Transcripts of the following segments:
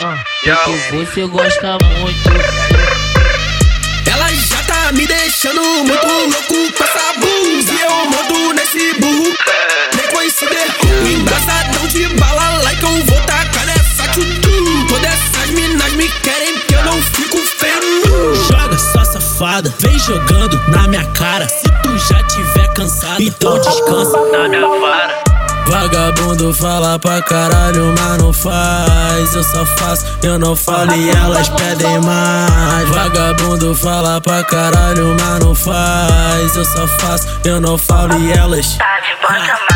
Ah, Yo. porque você gosta muito. Safada, vem jogando na minha cara. Se tu já tiver cansado, então descansa. Na minha vara. Vagabundo fala pra caralho, mas não faz. Eu só faço, eu não falo e elas pedem mais. Vagabundo fala pra caralho, mas não faz. Eu só faço, eu não falo e elas. Para de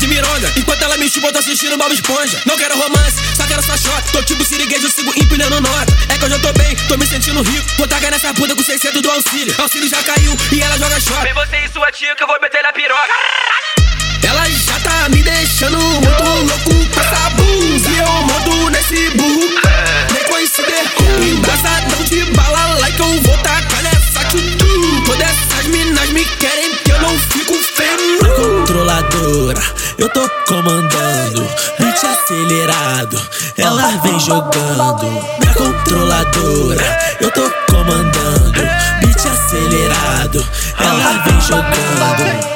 mironga, enquanto ela me chupa, eu tô assistindo Bob Esponja. Não quero romance, só quero só shot. Tô tipo siriguejo, sigo empilhando nota. É que hoje eu tô bem, tô me sentindo rico. Vou tacar nessa puta com 600 do auxílio. Auxílio já caiu e ela joga shot. Vem você e sua tia que eu vou meter na piroca. Ela já tá me deixando muito louco com essa blusa. E eu mando nesse burro, nem coincidir. Embraçadão de bala, like eu vou tacar nessa tchutu. Todas essas minas me querem que eu não fico feio. Controladora, eu tô comandando. Beat acelerado, ela vem jogando. Na controladora, eu tô comandando. Beat acelerado, ela vem jogando.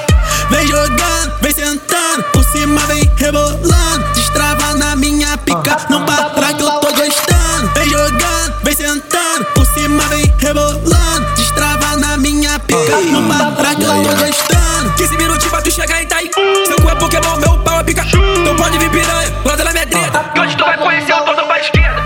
Vem jogando, vem sentando, por cima vem rebolando. Destrava na minha pica, não para que eu tô gostando. Vem jogando, vem sentando, por cima vem rebolando. Destrava na minha pica, não para que eu tô gostando. 15 minutinhos pra tu chegar Itaí. Seu é Pokémon, meu pau é pica. Então pode vir piranha, roda na minha treta. E hoje tu vai conhecer o todo pra esquerda.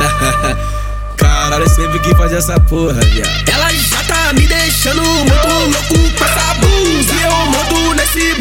Caralho, eu sempre quis fazer essa porra, viado. Ela já tá me deixando muito louco com essa blusa. E eu mando nesse